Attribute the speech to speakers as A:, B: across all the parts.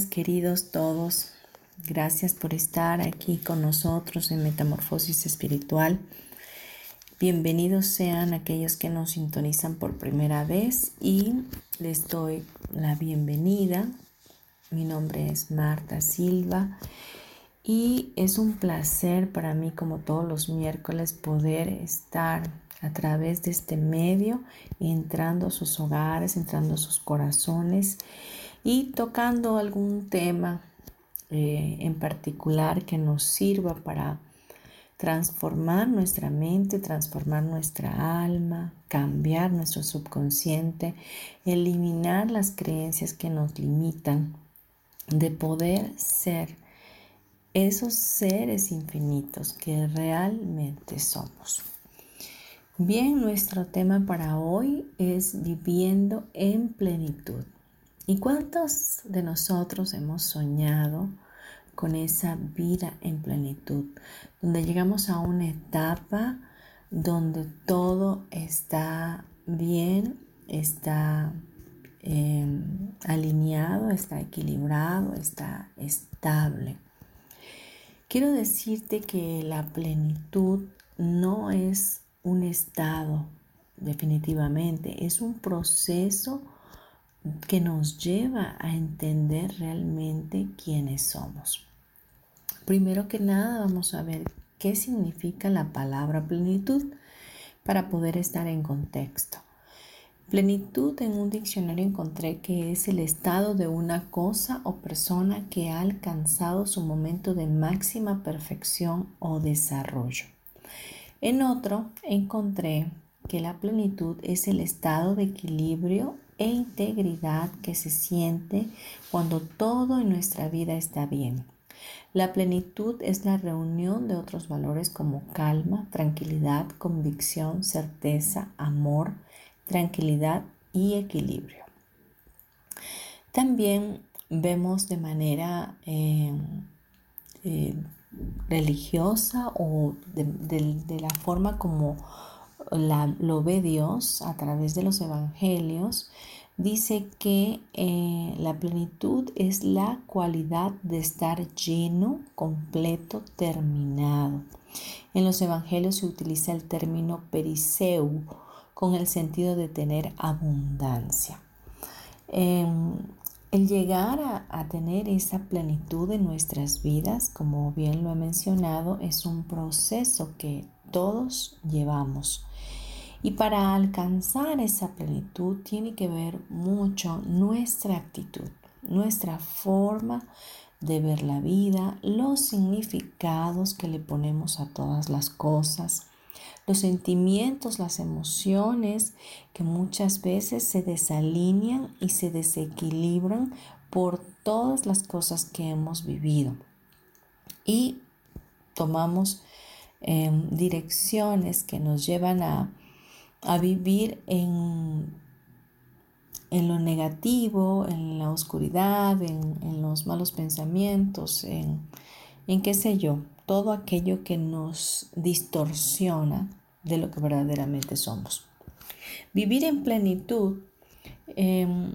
A: Queridos todos. Gracias por estar aquí con nosotros en Metamorfosis Espiritual. Bienvenidos sean aquellos que nos sintonizan por primera vez y les doy la bienvenida. Mi nombre es Marta Silva y es un placer para mí como todos los miércoles poder estar a través de este medio entrando a sus hogares, entrando a sus corazones y tocando algún tema eh, en particular que nos sirva para transformar nuestra mente, transformar nuestra alma, cambiar nuestro subconsciente, eliminar las creencias que nos limitan de poder ser esos seres infinitos que realmente somos. Bien, nuestro tema para hoy es viviendo en plenitud. ¿Y cuántos de nosotros hemos soñado con esa vida en plenitud? Donde llegamos a una etapa donde todo está bien, está em, alineado, está equilibrado, está estable. Quiero decirte que la plenitud no es un estado definitivamente, es un proceso que nos lleva a entender realmente quiénes somos. Primero que nada vamos a ver qué significa la palabra plenitud para poder estar en contexto. Plenitud en un diccionario encontré que es el estado de una cosa o persona que ha alcanzado su momento de máxima perfección o desarrollo. En otro encontré que la plenitud es el estado de equilibrio e integridad que se siente cuando todo en nuestra vida está bien. La plenitud es la reunión de otros valores como calma, tranquilidad, convicción, certeza, amor, tranquilidad y equilibrio. También vemos de manera eh, eh, religiosa o de, la forma como lo ve Dios a través de los evangelios, dice que eh, la plenitud es la cualidad de estar lleno, completo, terminado. En los evangelios se utiliza el término periseu con el sentido de tener abundancia. Em, el llegar a, a, tener esa plenitud en nuestras vidas, como bien lo he mencionado, es un proceso que todos llevamos. Y para alcanzar esa plenitud tiene que ver mucho nuestra actitud, nuestra forma de ver la vida, los significados que le ponemos a todas las cosas, los sentimientos, las emociones que muchas veces se desalinean y se desequilibran por todas las cosas que hemos vivido. Y tomamos em, direcciones que nos llevan a a vivir en, en lo negativo, en la oscuridad, en, los malos pensamientos, en, en qué sé yo, todo aquello que nos distorsiona de lo que verdaderamente somos. Vivir en plenitud em,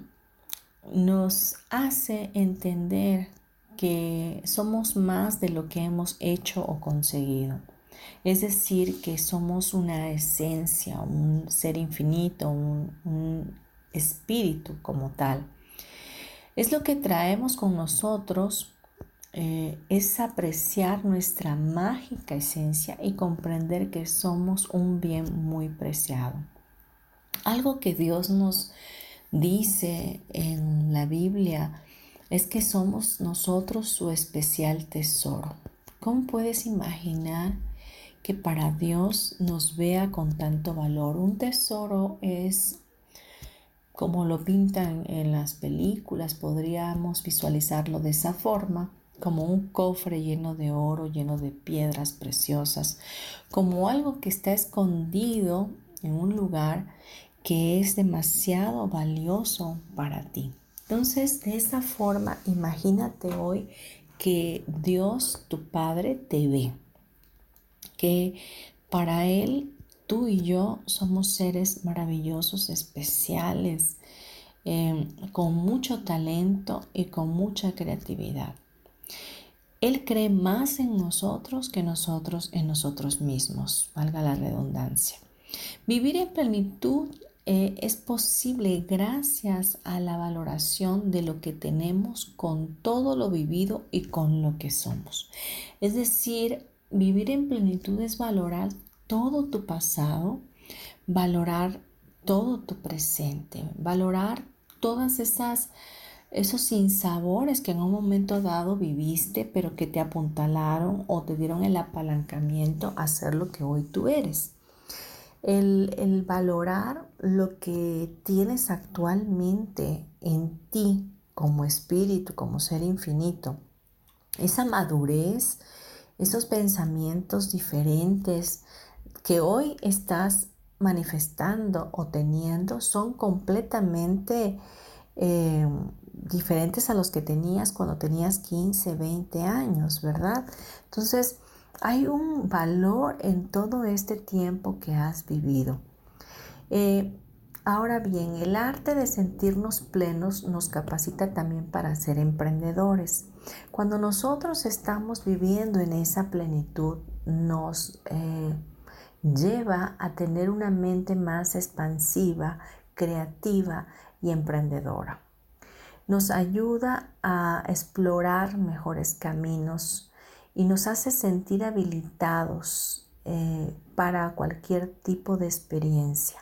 A: nos hace entender que somos más de lo que hemos hecho o conseguido. Es decir, que somos una esencia, un ser infinito, un, espíritu como tal. Es lo que traemos con nosotros eh, es apreciar nuestra mágica esencia y comprender que somos un bien muy preciado. Algo que Dios nos dice en la Biblia es que somos nosotros su especial tesoro. ¿Cómo puedes imaginar que para Dios nos vea con tanto valor? Un tesoro es como lo pintan en las películas, podríamos visualizarlo de esa forma como un cofre lleno de oro, lleno de piedras preciosas, como algo que está escondido en un lugar que es demasiado valioso para ti. Entonces, de esa forma, imagínate hoy que Dios, tu Padre, te ve, que para Él tú y yo somos seres maravillosos, especiales, eh, con mucho talento y con mucha creatividad. Él cree más en nosotros que nosotros en nosotros mismos, valga la redundancia. Vivir en plenitud eh, es posible gracias a la valoración de lo que tenemos con todo lo vivido y con lo que somos. Es decir, vivir en plenitud es valorar todo tu pasado, valorar todo tu presente, valorar todas esas esos sinsabores que en un momento dado viviste, pero que te apuntalaron o te dieron el apalancamiento a ser lo que hoy tú eres. El, el valorar lo que tienes actualmente en ti como espíritu, como ser infinito. Esa madurez, esos pensamientos diferentes que hoy estás manifestando o teniendo son completamente eh, diferentes a los que tenías cuando tenías 15, 20 años, ¿verdad? Entonces, hay un valor en todo este tiempo que has vivido. Eh, ahora bien, el arte de sentirnos plenos nos capacita también para ser emprendedores. Cuando nosotros estamos viviendo en esa plenitud, nos eh, lleva a tener una mente más expansiva, creativa y emprendedora nos ayuda a explorar mejores caminos y nos hace sentir habilitados eh, para cualquier tipo de experiencia.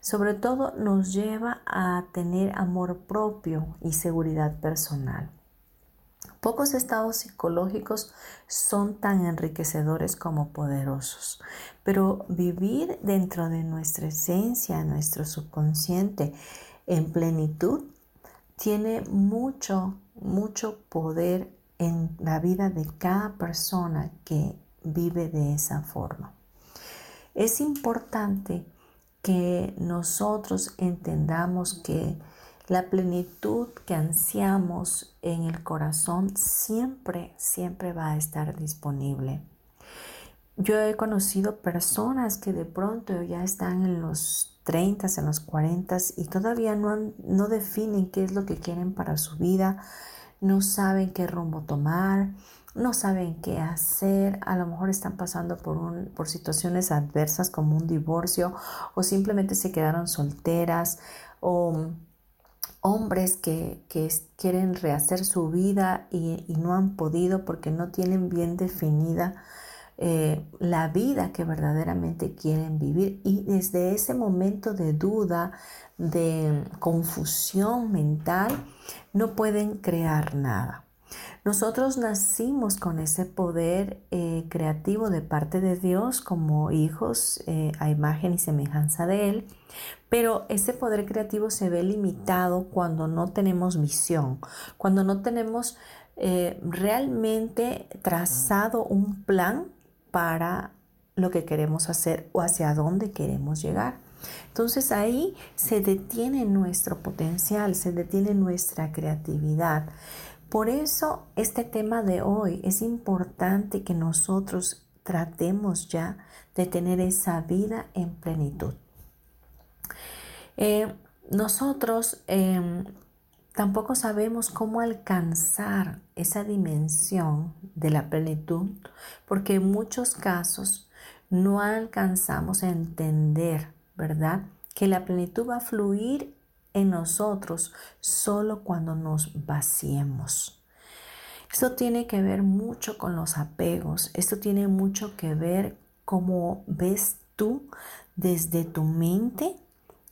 A: Sobre todo nos lleva a tener amor propio y seguridad personal. Pocos estados psicológicos son tan enriquecedores como poderosos, pero vivir dentro de nuestra esencia, nuestro subconsciente, en plenitud, tiene mucho, mucho poder en la vida de cada persona que vive de esa forma. Es importante que nosotros entendamos que la plenitud que ansiamos en el corazón siempre, siempre va a estar disponible. Yo he conocido personas que de pronto ya están en los 30, en los 40 y todavía no, no definen qué es lo que quieren para su vida, no saben qué rumbo tomar, no saben qué hacer, a lo mejor están pasando por, un, por situaciones adversas como un divorcio o simplemente se quedaron solteras o hombres que, quieren rehacer su vida y, no han podido porque no tienen bien definida eh, la vida que verdaderamente quieren vivir y desde ese momento de duda, de confusión mental, no pueden crear nada. Nosotros nacimos con ese poder eh, creativo de parte de Dios como hijos eh, a imagen y semejanza de Él, pero ese poder creativo se ve limitado cuando no tenemos visión, cuando no tenemos realmente trazado un plan para lo que queremos hacer o hacia dónde queremos llegar. Entonces ahí se detiene nuestro potencial, se detiene nuestra creatividad. Por eso este tema de hoy es importante que nosotros tratemos ya de tener esa vida en plenitud. Eh, nosotros em, Tampoco sabemos cómo alcanzar esa dimensión de la plenitud porque en muchos casos no alcanzamos a entender, ¿verdad? Que la plenitud va a fluir en nosotros solo cuando nos vaciemos. Esto tiene que ver mucho con los apegos, esto tiene mucho que ver cómo ves tú desde tu mente,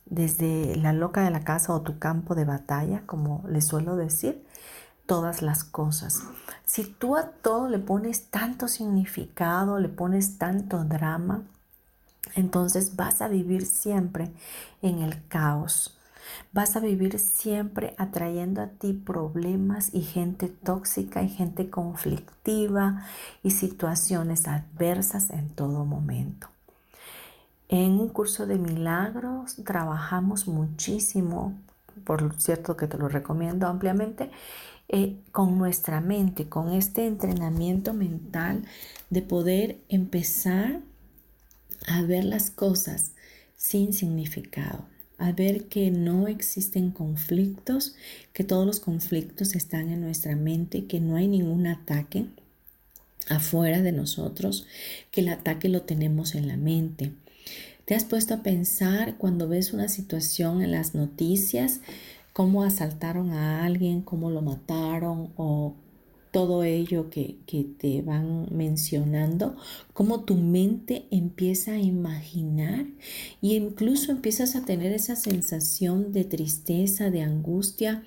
A: desde la loca de la casa o tu campo de batalla, como le suelo decir, todas las cosas. Si tú a todo le pones tanto significado, le pones tanto drama, entonces vas a vivir siempre en el caos. Vas a vivir siempre atrayendo a ti problemas y gente tóxica y gente conflictiva y situaciones adversas en todo momento. En un curso de milagros trabajamos muchísimo, por cierto que te lo recomiendo ampliamente, eh, con nuestra mente, con este entrenamiento mental de poder empezar a ver las cosas sin significado, a ver que no existen conflictos, que todos los conflictos están en nuestra mente, que no hay ningún ataque afuera de nosotros, que el ataque lo tenemos en la mente. ¿Te has puesto a pensar cuando ves una situación en las noticias cómo asaltaron a alguien, cómo lo mataron o todo ello que, que, te van mencionando, cómo tu mente empieza a imaginar e incluso empiezas a tener esa sensación de tristeza, de angustia,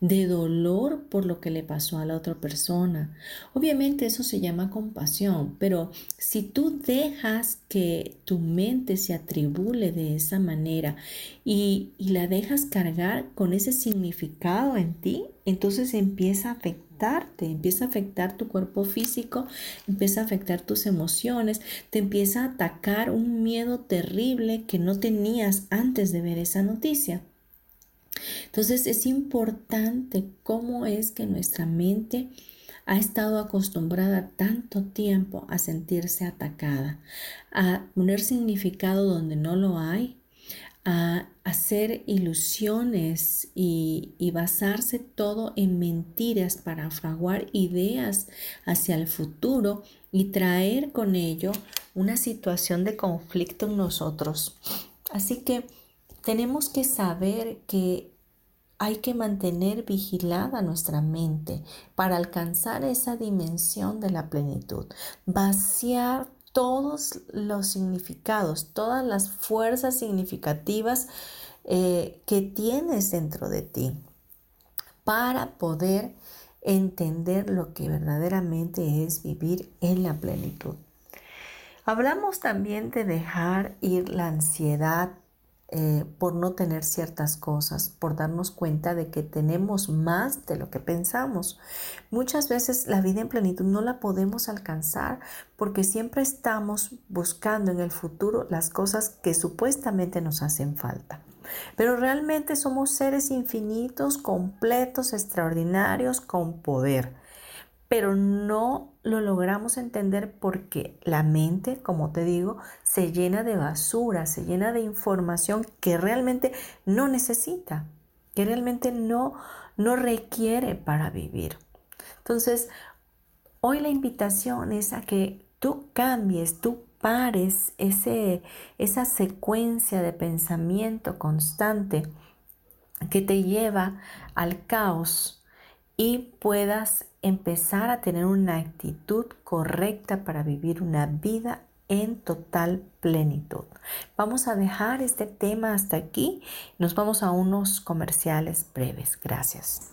A: de dolor por lo que le pasó a la otra persona. Obviamente eso se llama compasión, pero si tú dejas que tu mente se atribule de esa manera y, y la dejas cargar con ese significado en ti, entonces empieza a afectarte, empieza a afectar tu cuerpo físico, empieza a afectar tus emociones, te empieza a atacar un miedo terrible que no tenías antes de ver esa noticia. Entonces es importante cómo es que nuestra mente ha estado acostumbrada tanto tiempo a sentirse atacada, a poner significado donde no lo hay, a hacer ilusiones y, y, basarse todo en mentiras para fraguar ideas hacia el futuro y traer con ello una situación de conflicto en nosotros. Así que tenemos que saber que hay que mantener vigilada nuestra mente para alcanzar esa dimensión de la plenitud. Vaciar todos los significados, todas las fuerzas significativas eh, que tienes dentro de ti para poder entender lo que verdaderamente es vivir en la plenitud. Hablamos también de dejar ir la ansiedad eh, por no tener ciertas cosas, por darnos cuenta de que tenemos más de lo que pensamos. Muchas veces la vida en plenitud no la podemos alcanzar porque siempre estamos buscando en el futuro las cosas que supuestamente nos hacen falta. Pero realmente somos seres infinitos, completos, extraordinarios, con poder pero no lo logramos entender porque la mente, como te digo, se llena de basura, se llena de información que realmente no necesita, que realmente no, no requiere para vivir. Entonces, hoy la invitación es a que tú cambies, tú pares ese, esa secuencia de pensamiento constante que te lleva al caos y puedas empezar a tener una actitud correcta para vivir una vida en total plenitud. Vamos a dejar este tema hasta aquí. Nos vamos a unos comerciales breves. Gracias.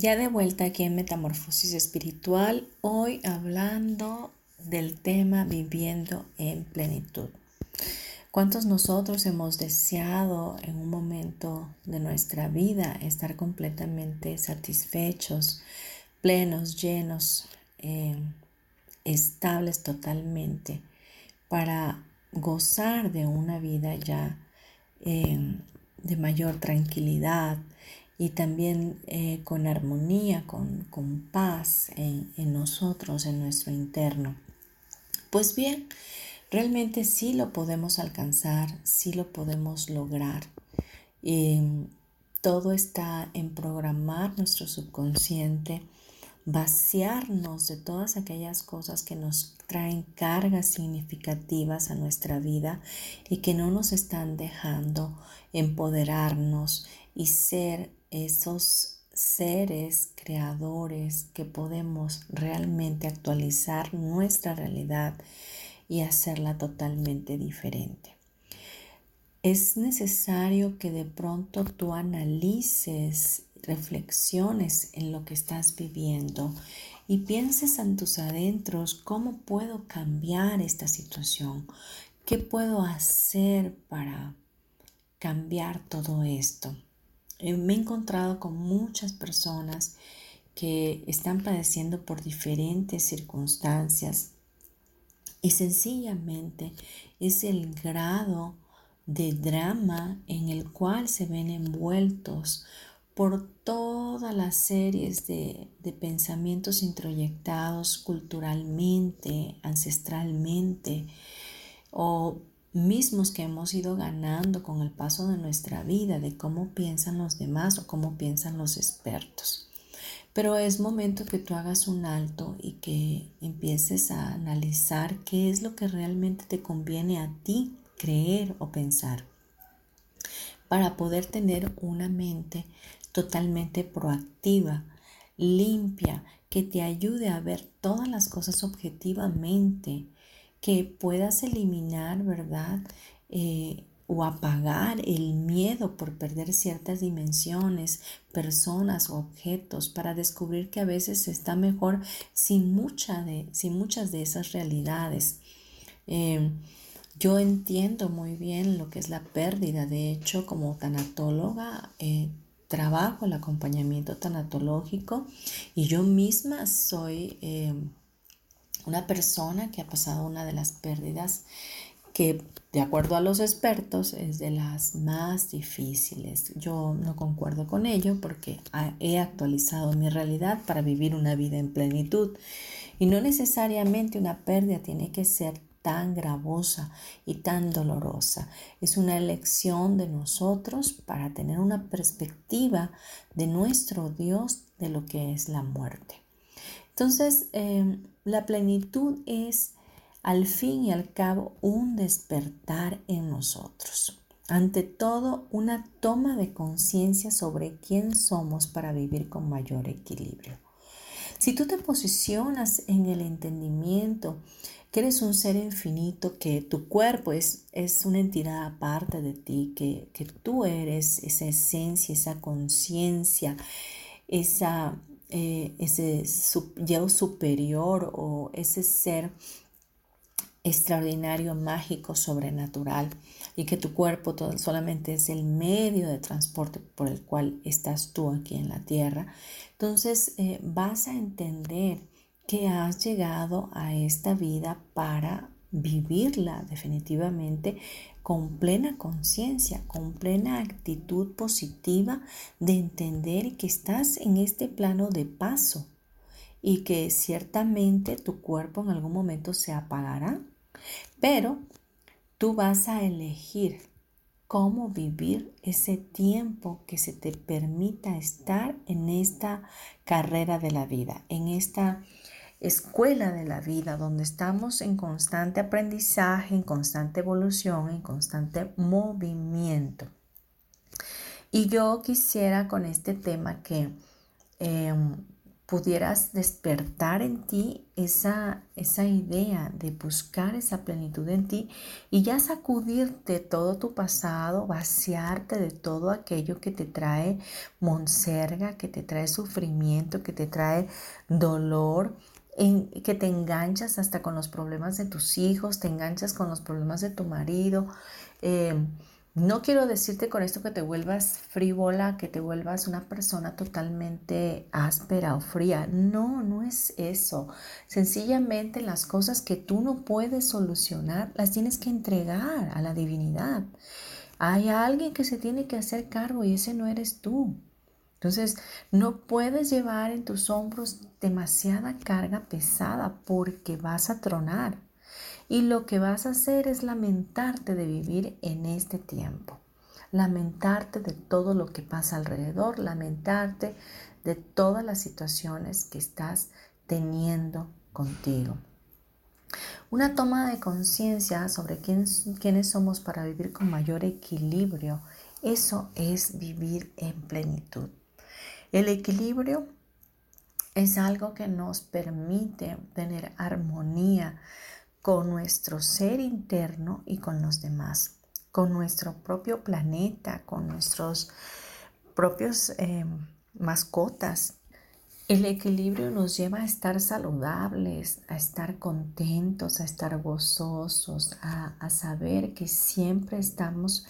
A: Ya de vuelta aquí en Metamorfosis Espiritual, hoy hablando del tema viviendo en plenitud. ¿Cuántos nosotros hemos deseado en un momento de nuestra vida estar completamente satisfechos, plenos, llenos, eh, estables totalmente para gozar de una vida ya eh, de mayor tranquilidad, y también eh, con armonía, con, paz en, nosotros, en nuestro interno. Pues bien, realmente sí lo podemos alcanzar, sí lo podemos lograr. todo está en programar nuestro subconsciente, vaciarnos de todas aquellas cosas que nos traen cargas significativas a nuestra vida y que no nos están dejando empoderarnos y ser esos seres creadores que podemos realmente actualizar nuestra realidad y hacerla totalmente diferente. Es necesario que de pronto tú analices, reflexiones en lo que estás viviendo y pienses en tus adentros cómo puedo cambiar esta situación, qué puedo hacer para cambiar todo esto. Eh, me he encontrado con muchas personas que están padeciendo por diferentes circunstancias y sencillamente es el grado de drama en el cual se ven envueltos por todas las series de, de, pensamientos introyectados culturalmente, ancestralmente o mismos que hemos ido ganando con el paso de nuestra vida, de cómo piensan los demás o cómo piensan los expertos. Pero es momento que tú hagas un alto y que empieces a analizar qué es lo que realmente te conviene a ti creer o pensar para poder tener una mente totalmente proactiva, limpia, que te ayude a ver todas las cosas objetivamente, que puedas eliminar, ¿verdad? Eh, o apagar el miedo por perder ciertas dimensiones, personas o objetos para descubrir que a veces está mejor sin, mucha de, sin muchas de esas realidades. Em, yo entiendo muy bien lo que es la pérdida. De hecho, como tanatóloga, eh, trabajo el acompañamiento tanatológico y yo misma soy una persona que ha pasado una de las pérdidas que de acuerdo a los expertos es de las más difíciles. Yo no concuerdo con ello porque he actualizado mi realidad para vivir una vida en plenitud y no necesariamente una pérdida tiene que ser tan gravosa y tan dolorosa. Es una elección de nosotros para tener una perspectiva de nuestro Dios de lo que es la muerte. Entonces, em, la plenitud es al fin y al cabo un despertar en nosotros. Ante todo, una toma de conciencia sobre quién somos para vivir con mayor equilibrio. Si tú te posicionas en el entendimiento que eres un ser infinito, que tu cuerpo es, es una entidad aparte de ti, que, que tú eres esa esencia, esa conciencia, esa eh, ese yo superior o ese ser extraordinario, mágico, sobrenatural y que tu cuerpo solamente es el medio de transporte por el cual estás tú aquí en la tierra, entonces eh, vas a entender que has llegado a esta vida para vivirla definitivamente con plena conciencia, con plena actitud positiva de entender que estás en este plano de paso y que ciertamente tu cuerpo en algún momento se apagará, pero tú vas a elegir cómo vivir ese tiempo que se te permita estar en esta carrera de la vida, en esta escuela de la vida donde estamos en constante aprendizaje, en constante evolución, en constante movimiento. Y yo quisiera con este tema que em, pudieras despertar en ti esa, esa idea de buscar esa plenitud en ti y ya sacudirte todo tu pasado, vaciarte de todo aquello que te trae monserga, que te trae sufrimiento, que te trae dolor, que te enganchas hasta con los problemas de tus hijos, te enganchas con los problemas de tu marido. Eh, no quiero decirte con esto que te vuelvas frívola, que te vuelvas una persona totalmente áspera o fría. No, no es eso. Sencillamente las cosas que tú no puedes solucionar las tienes que entregar a la divinidad. Hay alguien que se tiene que hacer cargo y ese no eres tú. Entonces, no puedes llevar en tus hombros demasiada carga pesada porque vas a tronar y lo que vas a hacer es lamentarte de vivir en este tiempo, lamentarte de todo lo que pasa alrededor, lamentarte de todas las situaciones que estás teniendo contigo. Una toma de conciencia sobre quién, quiénes somos para vivir con mayor equilibrio, eso es vivir en plenitud. El equilibrio es algo que nos permite tener armonía con nuestro ser interno y con los demás, con nuestro propio planeta, con nuestros propios eh, mascotas. El equilibrio nos lleva a estar saludables, a estar contentos, a estar gozosos, a saber que siempre estamos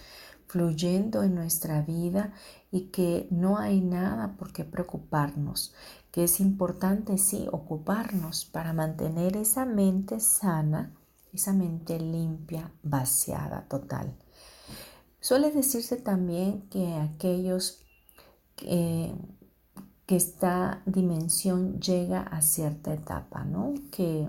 A: fluyendo en nuestra vida y que no hay nada por qué preocuparnos, que es importante sí ocuparnos para mantener esa mente sana, esa mente limpia, vaciada total. Suele decirse también que aquellos que, esta dimensión llega a cierta etapa, ¿no? Que,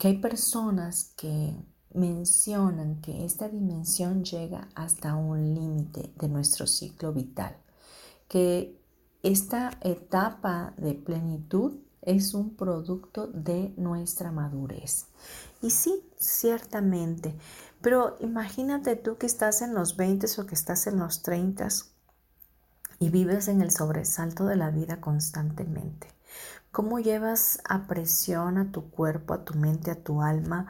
A: que hay personas que mencionan que esta dimensión llega hasta un límite de nuestro ciclo vital, que esta etapa de plenitud es un producto de nuestra madurez. Y sí, ciertamente, pero imagínate tú que estás en los 20 o que estás en los 30 y vives en el sobresalto de la vida constantemente. ¿Cómo llevas a presión a tu cuerpo, a tu mente, a tu alma?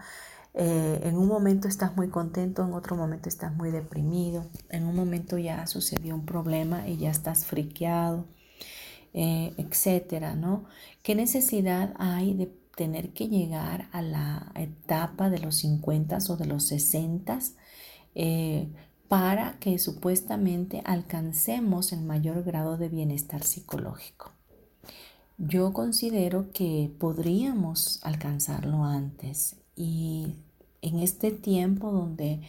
A: Eh, en un momento estás muy contento, en otro momento estás muy deprimido, en un momento ya sucedió un problema y ya estás friqueado eh, etcétera, ¿no? ¿Qué necesidad hay de tener que llegar a la etapa de los 50 o de los 60 eh, para que supuestamente alcancemos el mayor grado de bienestar psicológico? Yo considero que podríamos alcanzarlo antes y en este tiempo donde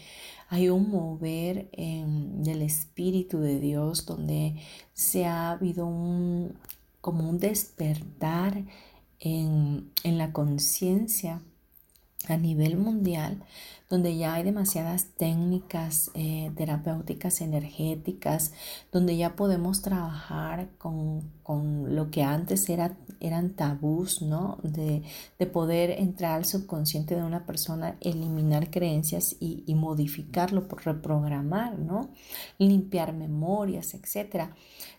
A: hay un mover del Espíritu de Dios, donde se ha habido un, como un despertar en, en la conciencia a nivel mundial, donde ya hay demasiadas técnicas eh, terapéuticas energéticas, donde ya podemos trabajar con, con lo que antes era, eran tabús, ¿no? De, de, poder entrar al subconsciente de una persona, eliminar creencias y, y modificarlo, por reprogramar, ¿no? Limpiar memorias, etc.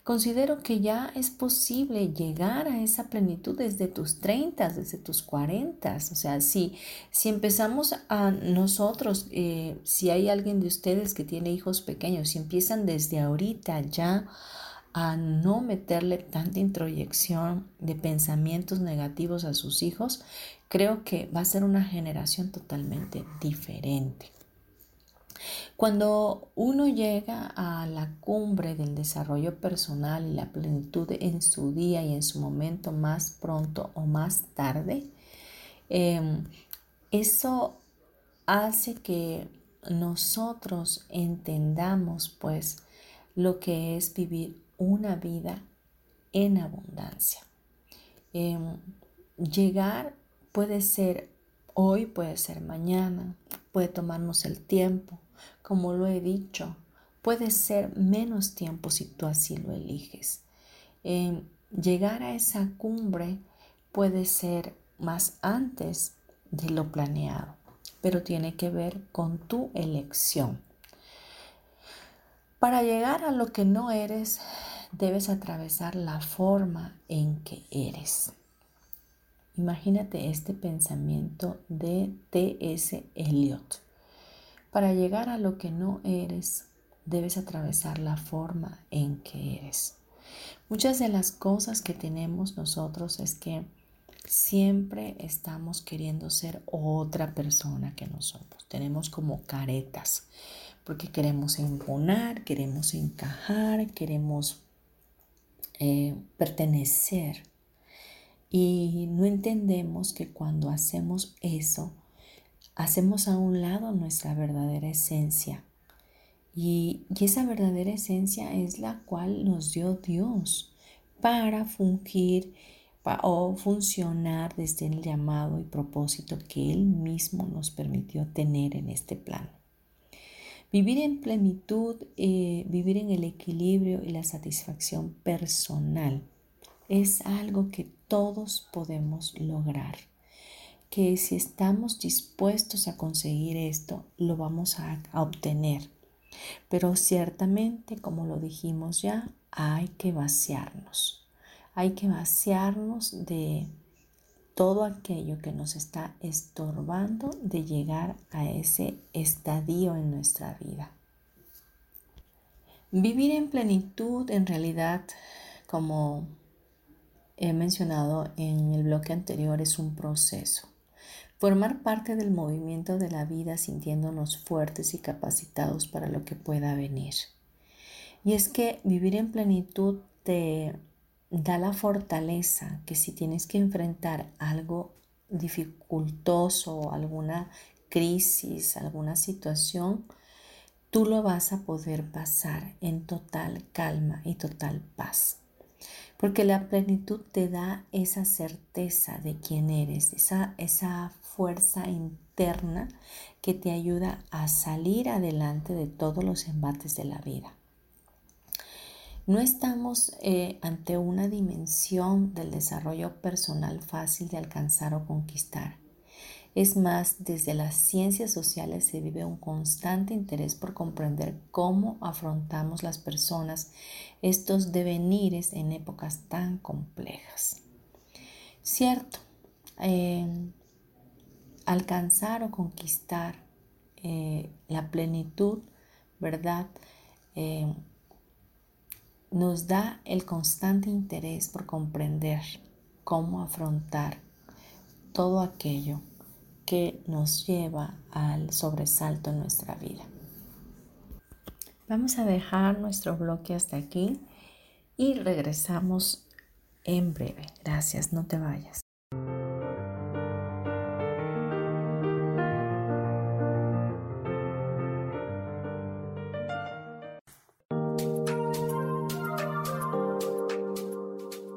A: Considero que ya es posible llegar a esa plenitud desde tus 30, desde tus 40. O sea, si, si empezamos a nosotros, eh, si hay alguien de ustedes que tiene hijos pequeños, si empiezan desde ahorita ya a no meterle tanta introyección de pensamientos negativos a sus hijos, creo que va a ser una generación totalmente diferente. Cuando uno llega a la cumbre del desarrollo personal y la plenitud en su día y en su momento más pronto o más tarde, em, eso hace que nosotros entendamos pues lo que es vivir una vida en abundancia. Em, llegar puede ser hoy, puede ser mañana, puede tomarnos el tiempo, como lo he dicho, puede ser menos tiempo si tú así lo eliges. Em, llegar a esa cumbre puede ser más antes de lo planeado, pero tiene que ver con tu elección. Para llegar a lo que no eres, debes atravesar la forma en que eres. Imagínate este pensamiento de T.S. Eliot. Para llegar a lo que no eres, debes atravesar la forma en que eres. Muchas de las cosas que tenemos nosotros es que siempre estamos queriendo ser otra persona que nosotros. Tenemos como caretas, porque queremos imponer, queremos encajar, queremos eh, pertenecer. Y no entendemos que cuando hacemos eso, hacemos a un lado nuestra verdadera esencia. Y, y esa verdadera esencia es la cual nos dio Dios para fungir o funcionar desde el llamado y propósito que Él mismo nos permitió tener en este plano. Vivir en plenitud, eh, vivir en el equilibrio y la satisfacción personal es algo que todos podemos lograr. Que si estamos dispuestos a conseguir esto, lo vamos a, a obtener. Pero ciertamente, como lo dijimos ya, hay que vaciarnos. Hay que vaciarnos de todo aquello que nos está estorbando de llegar a ese estadio en nuestra vida. Vivir en plenitud en realidad, como he mencionado en el bloque anterior, es un proceso. Formar parte del movimiento de la vida sintiéndonos fuertes y capacitados para lo que pueda venir. Y es que vivir en plenitud te da la fortaleza que si tienes que enfrentar algo dificultoso, alguna crisis, alguna situación, tú lo vas a poder pasar en total calma y total paz. Porque la plenitud te da esa certeza de quién eres, esa, esa fuerza interna que te ayuda a salir adelante de todos los embates de la vida. No estamos eh, ante una dimensión del desarrollo personal fácil de alcanzar o conquistar. Es más, desde las ciencias sociales se vive un constante interés por comprender cómo afrontamos las personas estos devenires en épocas tan complejas. Cierto, eh, alcanzar o conquistar eh, la plenitud, ¿verdad? Nos da el constante interés por comprender cómo afrontar todo aquello que nos lleva al sobresalto en nuestra vida. Vamos a dejar nuestro bloque hasta aquí y regresamos en breve. Gracias, no te vayas.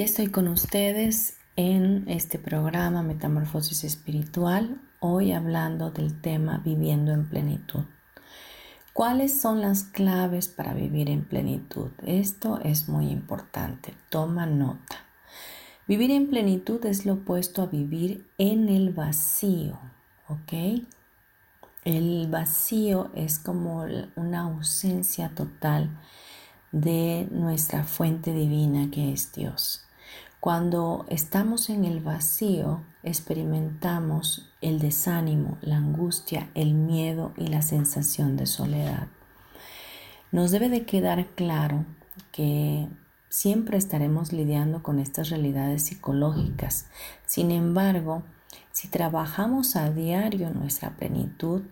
A: Ya estoy con ustedes en este programa Metamorfosis Espiritual, hoy hablando del tema viviendo en plenitud. ¿Cuáles son las claves para vivir en plenitud? Esto es muy importante, toma nota. Vivir en plenitud es lo opuesto a vivir en el vacío, ¿ok? El vacío es como una ausencia total de nuestra fuente divina que es Dios. Cuando estamos en el vacío, experimentamos el desánimo, la angustia, el miedo y la sensación de soledad. Nos debe de quedar claro que siempre estaremos lidiando con estas realidades psicológicas. Sin embargo, si trabajamos a diario nuestra plenitud,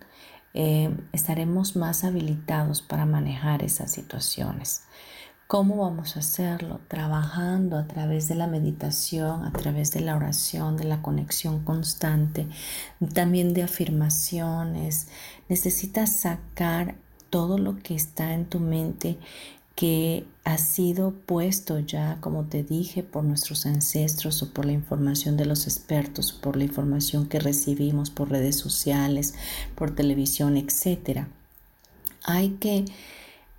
A: eh, estaremos más habilitados para manejar esas situaciones. ¿Cómo vamos a hacerlo? Trabajando a través de la meditación, a través de la oración, de la conexión constante, también de afirmaciones. Necesitas sacar todo lo que está en tu mente que ha sido puesto ya, como te dije, por nuestros ancestros o por la información de los expertos, por la información que recibimos por redes sociales, por televisión, etc. Hay que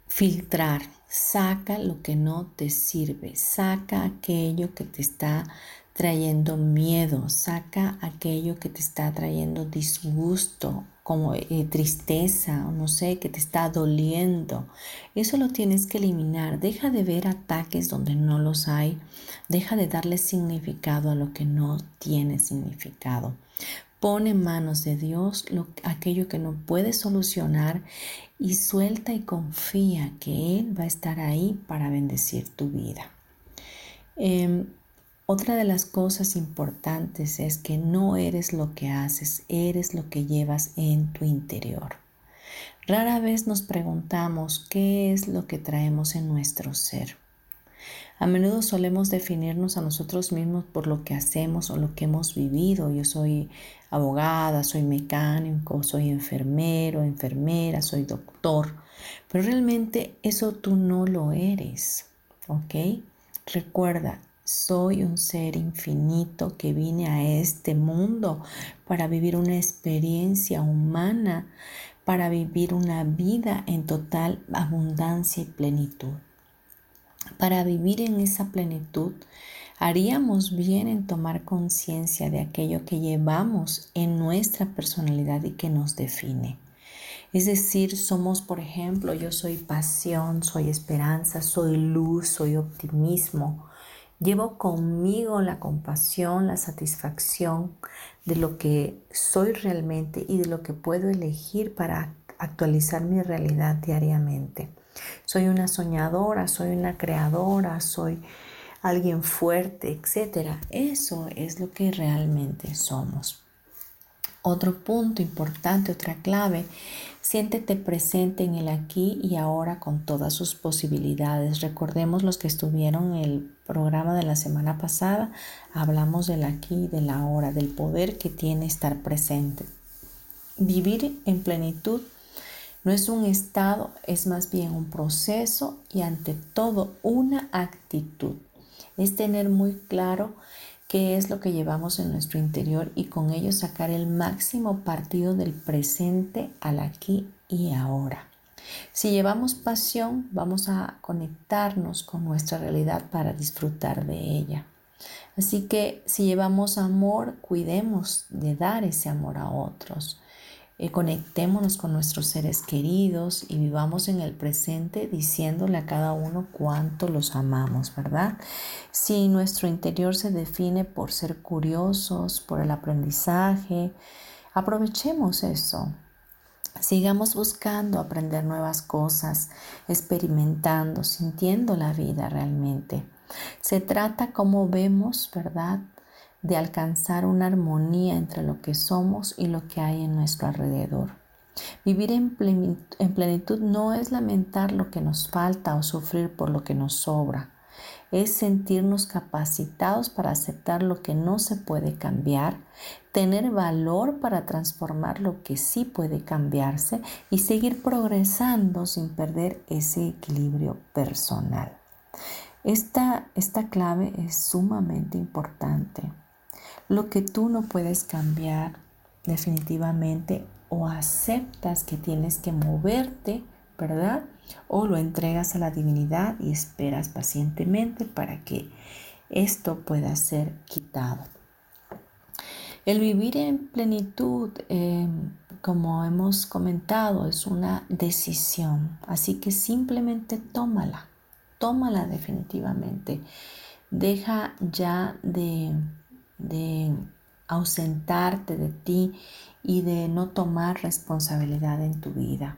A: filtrar, saca lo que no te sirve, saca aquello que te está trayendo miedo, saca aquello que te está trayendo disgusto como eh, tristeza no sé, que te está doliendo. Eso lo tienes que eliminar. Deja de ver ataques donde no los hay. Deja de darle significado a lo que no tiene significado. Pone en manos de Dios lo, aquello que no puedes solucionar y suelta y confía que Él va a estar ahí para bendecir tu vida. Em, otra de las cosas importantes es que no eres lo que haces, eres lo que llevas en tu interior. Rara vez nos preguntamos qué es lo que traemos en nuestro ser. A menudo solemos definirnos a nosotros mismos por lo que hacemos o lo que hemos vivido. Yo soy abogada, soy mecánico, soy enfermero, enfermera, soy doctor. Pero realmente eso tú no lo eres, ¿ok? Recuerda, soy un ser infinito que vine a este mundo para vivir una experiencia humana, para vivir una vida en total abundancia y plenitud. Para vivir en esa plenitud, haríamos bien en tomar conciencia de aquello que llevamos en nuestra personalidad y que nos define. Es decir, somos, por ejemplo, yo soy pasión, soy esperanza, soy luz, soy optimismo, Llevo conmigo la compasión, la satisfacción de lo que soy realmente y de lo que puedo elegir para actualizar mi realidad diariamente. Soy una soñadora, soy una creadora, soy alguien fuerte, etc. Eso es lo que realmente somos. Otro punto importante, otra clave, siéntete presente en el aquí y ahora con todas sus posibilidades. Recordemos los que estuvieron en el programa de la semana pasada, hablamos del aquí y del ahora, del poder que tiene estar presente. Vivir en plenitud no es un estado, es más bien un proceso y ante todo una actitud. Es tener muy claro qué es lo que llevamos en nuestro interior y con ello sacar el máximo partido del presente al aquí y ahora. Si llevamos pasión, vamos a conectarnos con nuestra realidad para disfrutar de ella. Así que si llevamos amor, cuidemos de dar ese amor a otros. Eh, conectémonos con nuestros seres queridos y vivamos en el presente diciéndole a cada uno cuánto los amamos, ¿verdad? Si nuestro interior se define por ser curiosos, por el aprendizaje, aprovechemos eso. Sigamos buscando aprender nuevas cosas, experimentando, sintiendo la vida realmente. Se trata como vemos, ¿verdad? De alcanzar una armonía entre lo que somos y lo que hay en nuestro alrededor. Vivir en plenitud, no es lamentar lo que nos falta o sufrir por lo que nos sobra. Es sentirnos capacitados para aceptar lo que no se puede cambiar, tener valor para transformar lo que sí puede cambiarse y seguir progresando sin perder ese equilibrio personal. Esta, esta clave es sumamente importante lo que tú no puedes cambiar definitivamente o aceptas que tienes que moverte, ¿verdad? O lo entregas a la divinidad y esperas pacientemente para que esto pueda ser quitado. El vivir en plenitud, em, como hemos comentado, es una decisión, así que simplemente tómala, tómala definitivamente. Deja ya de de ausentarte de ti y de no tomar responsabilidad en tu vida.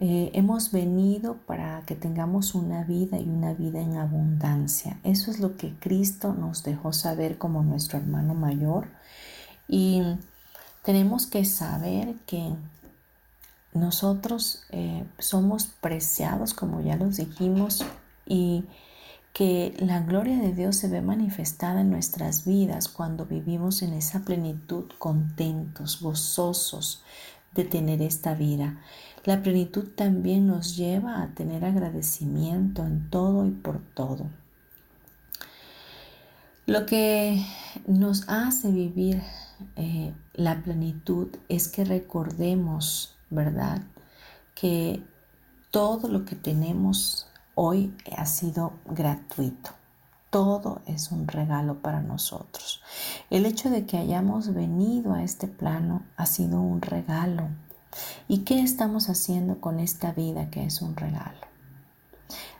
A: Eh, hemos venido para que tengamos una vida y una vida en abundancia. Eso es lo que Cristo nos dejó saber como nuestro hermano mayor. Y tenemos que saber que nosotros eh, somos preciados, como ya los dijimos, y que la gloria de Dios se ve manifestada en nuestras vidas cuando vivimos en esa plenitud, contentos, gozosos de tener esta vida. La plenitud también nos lleva a tener agradecimiento en todo y por todo. Lo que nos hace vivir eh, la plenitud es que recordemos, ¿verdad? Que todo lo que tenemos hoy ha sido gratuito. Todo es un regalo para nosotros. El hecho de que hayamos venido a este plano ha sido un regalo. ¿Y qué estamos haciendo con esta vida que es un regalo?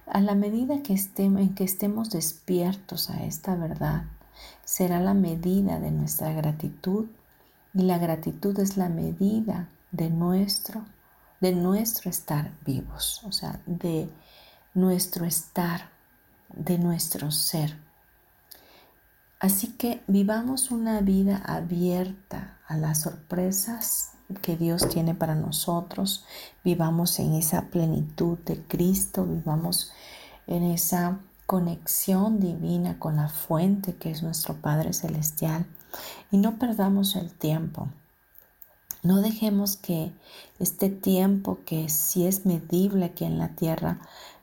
A: A la medida que estemos, en que estemos despiertos a esta verdad, será la medida de nuestra gratitud y la gratitud es la medida de nuestro de nuestro estar vivos, o sea, de nuestro estar, de nuestro ser. Así que vivamos una vida abierta a las sorpresas que Dios tiene para nosotros, vivamos en esa plenitud de Cristo, vivamos en esa conexión divina con la fuente que es nuestro Padre Celestial y no perdamos el tiempo. No dejemos que este tiempo que sí es medible aquí en la tierra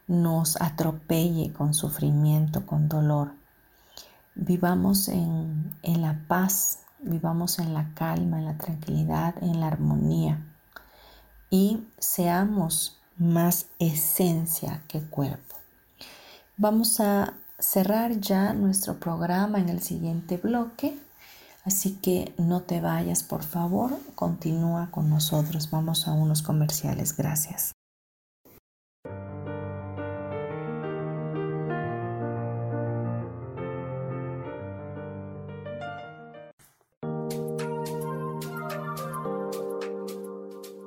A: nos atropelle con sufrimiento, con dolor. Vivamos en, en la paz, vivamos en la calma, en la tranquilidad, en la armonía y seamos más esencia que cuerpo. Vamos a cerrar ya nuestro programa en el siguiente bloque, así que no te vayas por favor, continúa con nosotros, vamos a unos comerciales, gracias.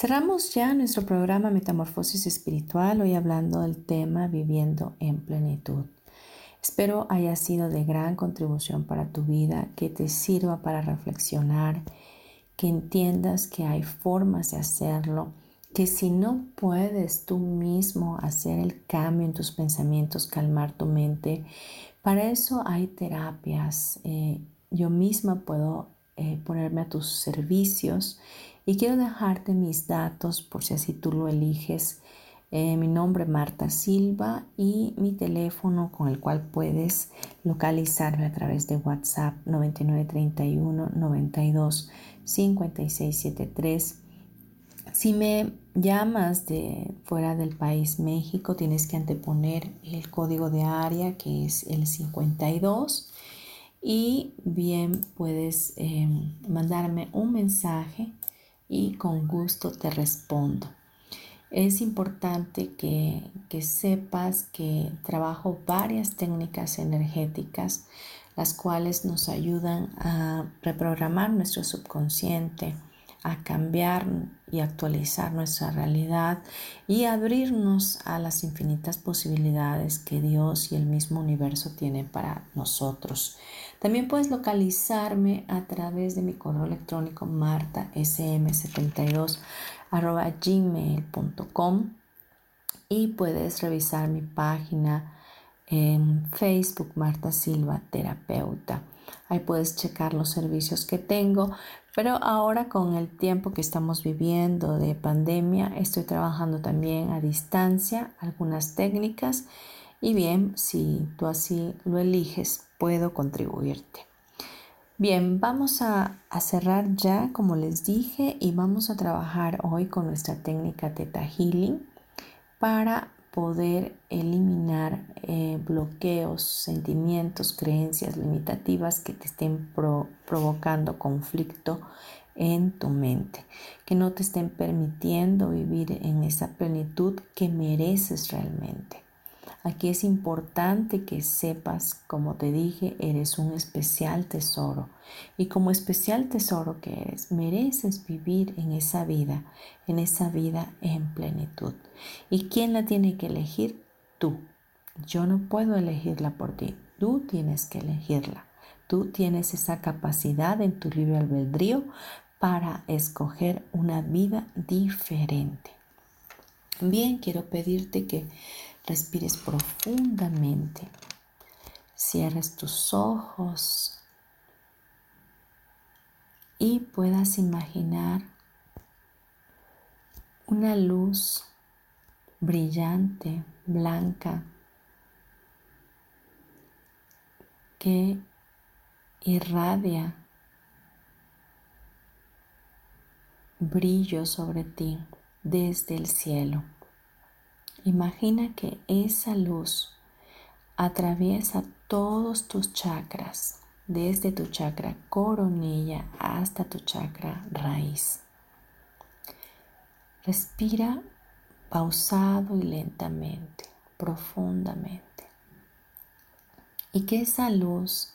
A: Cerramos ya nuestro programa Metamorfosis Espiritual, hoy hablando del tema Viviendo en Plenitud. Espero haya sido de gran contribución para tu vida, que te sirva para reflexionar, que entiendas que hay formas de hacerlo que si no puedes tú mismo hacer el cambio en tus pensamientos, calmar tu mente, para eso hay terapias. Eh, yo misma puedo eh, ponerme a tus servicios y quiero dejarte mis datos por si así tú lo eliges. Eh, mi nombre es Marta Silva y mi teléfono con el cual puedes localizarme a través de WhatsApp 9931 92 5673 si me llamas de fuera del país México, tienes que anteponer el código de área que es el 52 y bien puedes em, mandarme un mensaje y con gusto te respondo. Es importante que, que sepas que trabajo varias técnicas energéticas, las cuales nos ayudan a reprogramar nuestro subconsciente a cambiar y actualizar nuestra realidad y abrirnos a las infinitas posibilidades que Dios y el mismo universo tienen para nosotros. También puedes localizarme a través de mi correo electrónico martasm72 gmail.com y puedes revisar mi página en Facebook Marta Silva Terapeuta. Ahí puedes checar los servicios que tengo, pero ahora con el tiempo que estamos viviendo de pandemia, estoy trabajando también a distancia algunas técnicas y bien, si tú así lo eliges, puedo contribuirte. Bien, vamos a, cerrar ya, como les dije, y vamos a trabajar hoy con nuestra técnica Theta Healing para poder eliminar eh, bloqueos, sentimientos, creencias limitativas que te estén provocando conflicto en tu mente, que no te estén permitiendo vivir en esa plenitud que mereces realmente. Aquí es importante que sepas, como te dije, eres un especial tesoro. Y como especial tesoro que eres, mereces vivir en esa vida, en esa vida en plenitud. ¿Y quién la tiene que elegir? Tú. Yo no puedo elegirla por ti. Tú tienes que elegirla. Tú tienes esa capacidad en tu libre albedrío para escoger una vida diferente. Bien, quiero pedirte que respires profundamente, cierres tus ojos y puedas imaginar una luz brillante, blanca, que irradia brillo sobre ti desde el cielo. Imagina que esa luz atraviesa todos tus chakras, desde tu chakra coronilla hasta tu chakra raíz. Respira pausado y lentamente, profundamente. y que esa luz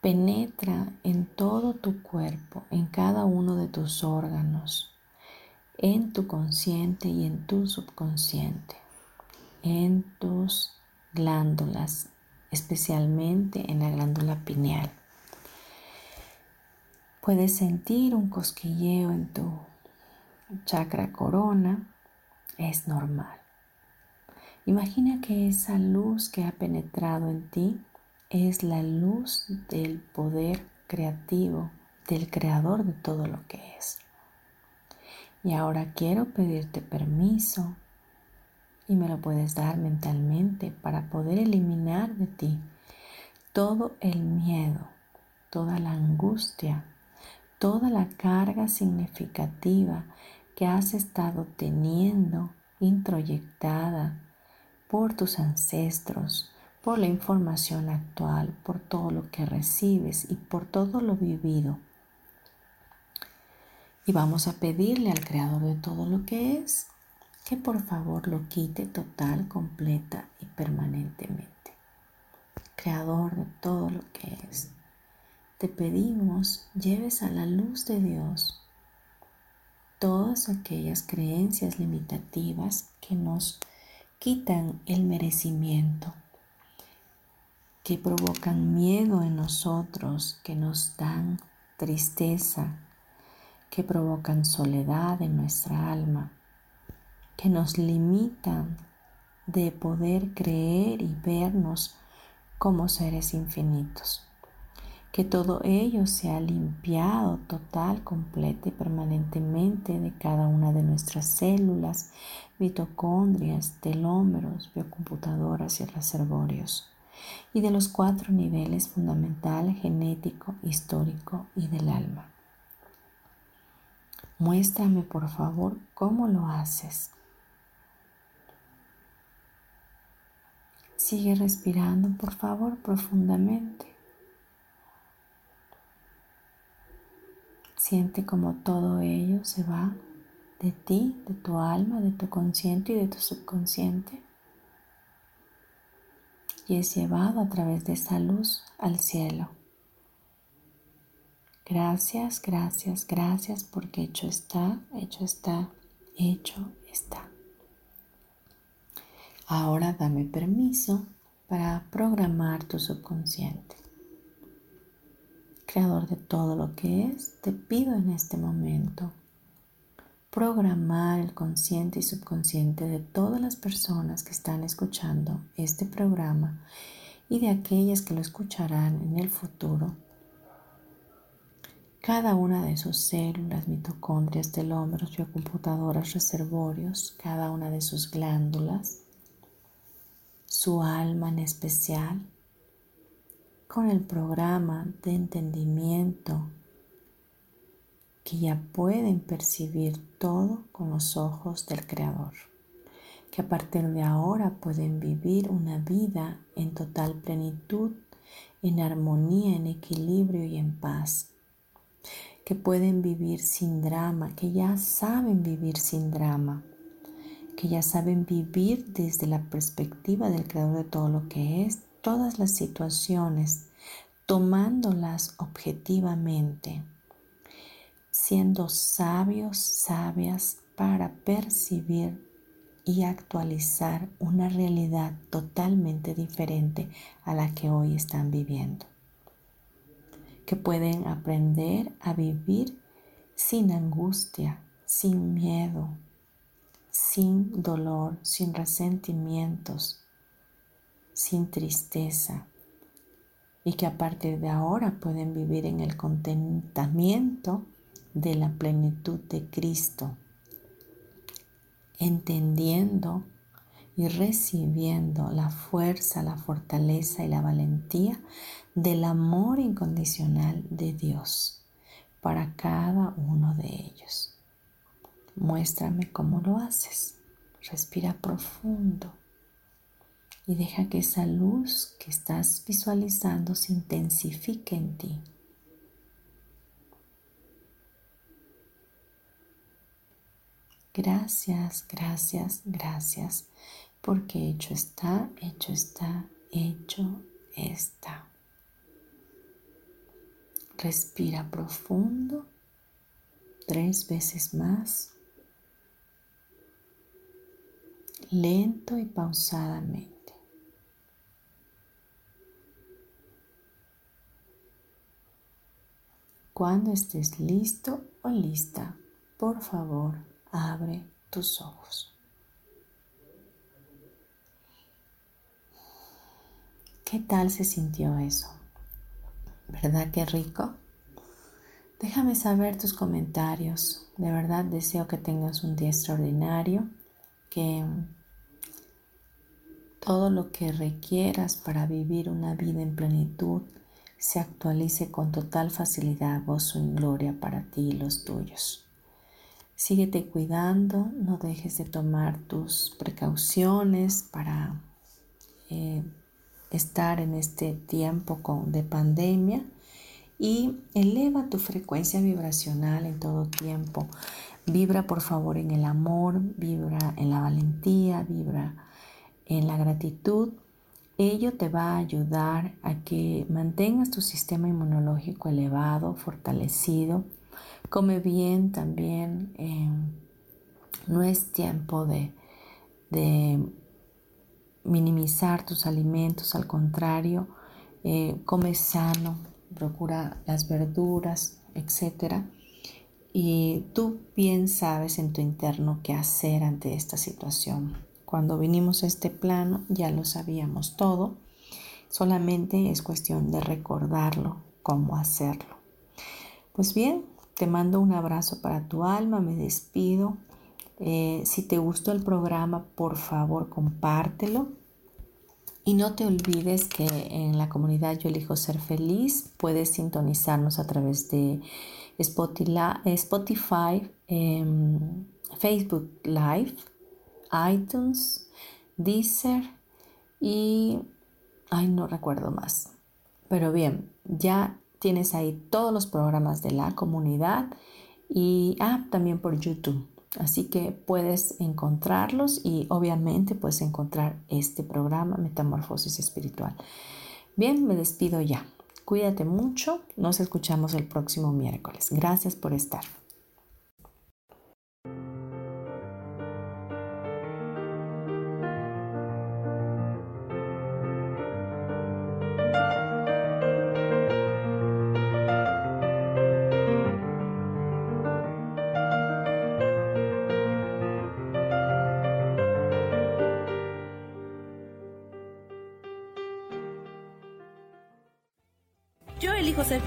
A: penetra en todo tu cuerpo, en cada uno de tus órganos, en tu consciente y en tu subconsciente, en tus glándulas, especialmente en la glándula pineal. Puedes sentir un cosquilleo en tu chakra corona, es normal. Imagina que esa luz que ha penetrado en ti es la luz del poder creativo, del creador de todo lo que es. Y ahora quiero pedirte permiso y me lo puedes dar mentalmente para poder eliminar de ti todo el miedo, toda la angustia, toda la carga significativa que has estado teniendo introyectada por tus ancestros, por la información actual, por todo lo que recibes y por todo lo vivido. Y vamos a pedirle al Creador de todo lo que es que por favor lo quite total, completa y permanentemente. Creador de todo lo que es, te pedimos lleves a la luz de Dios todas aquellas creencias limitativas que nos quitan el merecimiento que provocan miedo en nosotros, que nos dan tristeza, que provocan soledad en nuestra alma, que nos limitan de poder creer y vernos como seres infinitos. Que todo ello sea limpiado total, completa y permanentemente de cada una de nuestras células, mitocondrias, telómeros, biocomputadoras y reservorios y de los cuatro niveles fundamental, genético, histórico y del alma. Muéstrame por favor cómo lo haces. Sigue respirando por favor profundamente. Siente como todo ello se va de ti, de tu alma, de tu consciente y de tu subconsciente y es llevado a través de esa luz al cielo. Gracias, gracias, gracias porque hecho está, hecho está, hecho está. Ahora dame permiso para programar tu subconsciente. Creador de todo lo que es, te pido en este momento programar el consciente y subconsciente de todas las personas que están escuchando este programa y de aquellas que lo escucharán en el futuro. Cada una de sus células, mitocondrias, telómeros, biocomputadoras, reservorios, cada una de sus glándulas, su alma en especial, con el programa de entendimiento que ya pueden percibir todo con los ojos del Creador, que a partir de ahora pueden vivir una vida en total plenitud, en armonía, en equilibrio y en paz, que pueden vivir sin drama, que ya saben vivir sin drama, que ya saben vivir desde la perspectiva del Creador de todo lo que es, todas las situaciones, tomándolas objetivamente siendo sabios, sabias para percibir y actualizar una realidad totalmente diferente a la que hoy están viviendo. Que pueden aprender a vivir sin angustia, sin miedo, sin dolor, sin resentimientos, sin tristeza. Y que a partir de ahora pueden vivir en el contentamiento de la plenitud de Cristo, entendiendo y recibiendo la fuerza, la fortaleza y la valentía del amor incondicional de Dios para cada uno de ellos. Muéstrame cómo lo haces. Respira profundo y deja que esa luz que estás visualizando se intensifique en ti. Gracias, gracias, gracias, porque hecho está, hecho está, hecho esta. Respira profundo, tres veces más, lento y pausadamente. Cuando estés listo o lista, por favor, abre tus ojos. ¿Qué tal se sintió eso? ¿Verdad que rico? Déjame saber tus comentarios. De verdad deseo que tengas un día extraordinario, que todo lo que requieras para vivir una vida en plenitud se actualice con total facilidad, gozo y gloria para ti y los tuyos. Síguete cuidando, no dejes de tomar tus precauciones para eh, estar en este tiempo de pandemia y eleva tu frecuencia vibracional en todo tiempo. Vibra por favor en el amor, vibra en la valentía, vibra en la gratitud Ello te va a ayudar a que mantengas tu sistema inmunológico elevado, fortalecido. Come bien también. Em, no es tiempo de, minimizar tus alimentos, al contrario, eh, come sano, procura las verduras, etc. Y tú bien sabes en tu interno qué hacer ante esta situación. Cuando vinimos a este plano ya lo sabíamos todo, solamente es cuestión de recordarlo, cómo hacerlo. Pues bien, te mando un abrazo para tu alma, me despido. Eh, si te gustó el programa, por favor compártelo. Y no te olvides que en la comunidad Yo Elijo Ser Feliz puedes sintonizarnos a través de Spotify, em, Facebook Live iTunes, Deezer y... Ay, no recuerdo más. Pero bien, ya tienes ahí todos los programas de la comunidad y ah, también por YouTube. Así que puedes encontrarlos y obviamente puedes encontrar este programa Metamorfosis Espiritual. Bien, me despido ya. Cuídate mucho. Nos escuchamos el próximo miércoles. Gracias por estar.